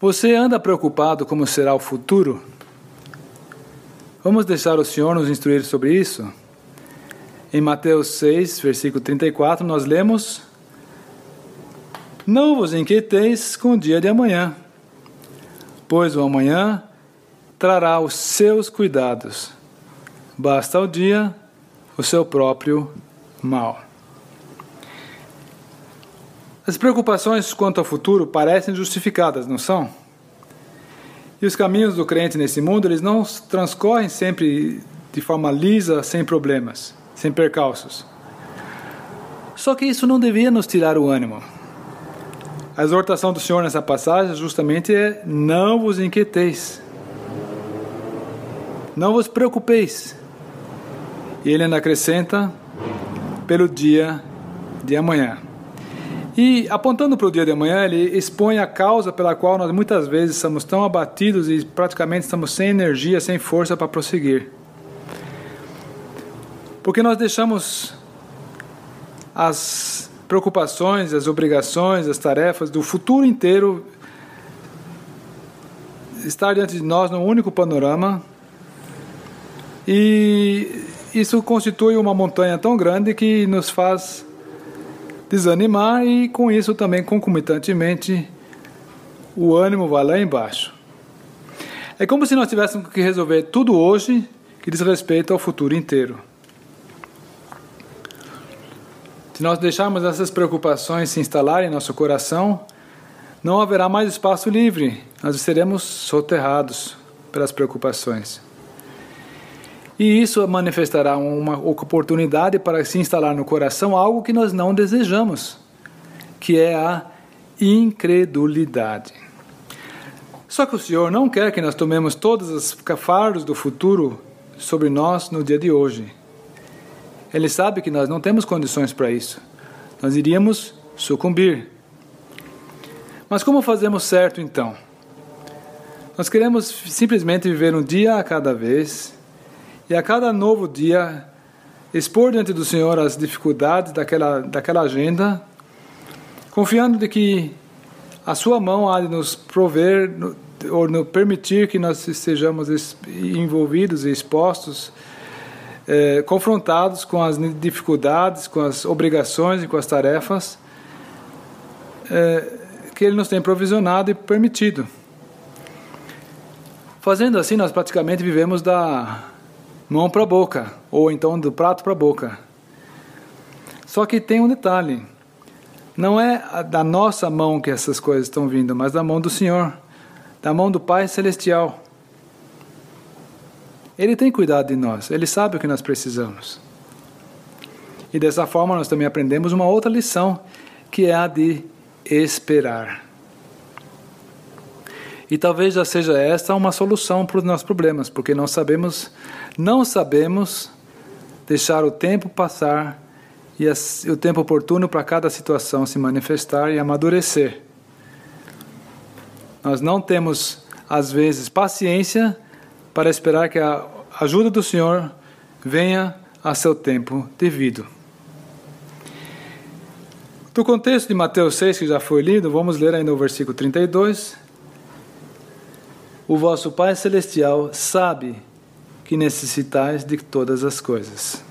Você anda preocupado como será o futuro? Vamos deixar o Senhor nos instruir sobre isso? Em Mateus 6, versículo 34, nós lemos: Não vos inquieteis com o dia de amanhã, pois o amanhã trará os seus cuidados. Basta ao dia o seu próprio mal. As preocupações quanto ao futuro parecem justificadas, não são? E os caminhos do crente nesse mundo, eles não transcorrem sempre de forma lisa, sem problemas, sem percalços. Só que isso não devia nos tirar o ânimo. A exortação do Senhor nessa passagem justamente é: não vos inquieteis, não vos preocupeis. E ele ainda acrescenta: pelo dia de amanhã. E apontando para o dia de amanhã, ele expõe a causa pela qual nós muitas vezes estamos tão abatidos e praticamente estamos sem energia, sem força para prosseguir. Porque nós deixamos as preocupações, as obrigações, as tarefas do futuro inteiro estar diante de nós num único panorama. E isso constitui uma montanha tão grande que nos faz desanimar e com isso também concomitantemente o ânimo vai lá embaixo. É como se nós tivéssemos que resolver tudo hoje que diz respeito ao futuro inteiro. Se nós deixarmos essas preocupações se instalarem em nosso coração, não haverá mais espaço livre, nós seremos soterrados pelas preocupações. E isso manifestará uma oportunidade para se instalar no coração algo que nós não desejamos, que é a incredulidade. Só que o Senhor não quer que nós tomemos todos os fardos do futuro sobre nós no dia de hoje. Ele sabe que nós não temos condições para isso. Nós iríamos sucumbir. Mas como fazemos certo então? Nós queremos simplesmente viver um dia a cada vez e a cada novo dia expor diante do Senhor as dificuldades daquela, daquela agenda, confiando de que a sua mão há de nos prover ou nos permitir que nós estejamos envolvidos e expostos, eh, confrontados com as dificuldades, com as obrigações e com as tarefas eh, que Ele nos tem provisionado e permitido. Fazendo assim, nós praticamente vivemos da mão para a boca, ou então do prato para a boca. Só que tem um detalhe: não é da nossa mão que essas coisas estão vindo, mas da mão do Senhor, da mão do Pai Celestial. Ele tem cuidado de nós, ele sabe o que nós precisamos. E dessa forma nós também aprendemos uma outra lição, que é a de esperar. E talvez já seja esta uma solução para os nossos problemas, porque nós sabemos não sabemos deixar o tempo passar e o tempo oportuno para cada situação se manifestar e amadurecer. Nós não temos, às vezes, paciência para esperar que a ajuda do Senhor venha a seu tempo devido. Do contexto de Mateus 6, que já foi lido, vamos ler ainda o versículo 32. O vosso Pai Celestial sabe que necessitais de todas as coisas.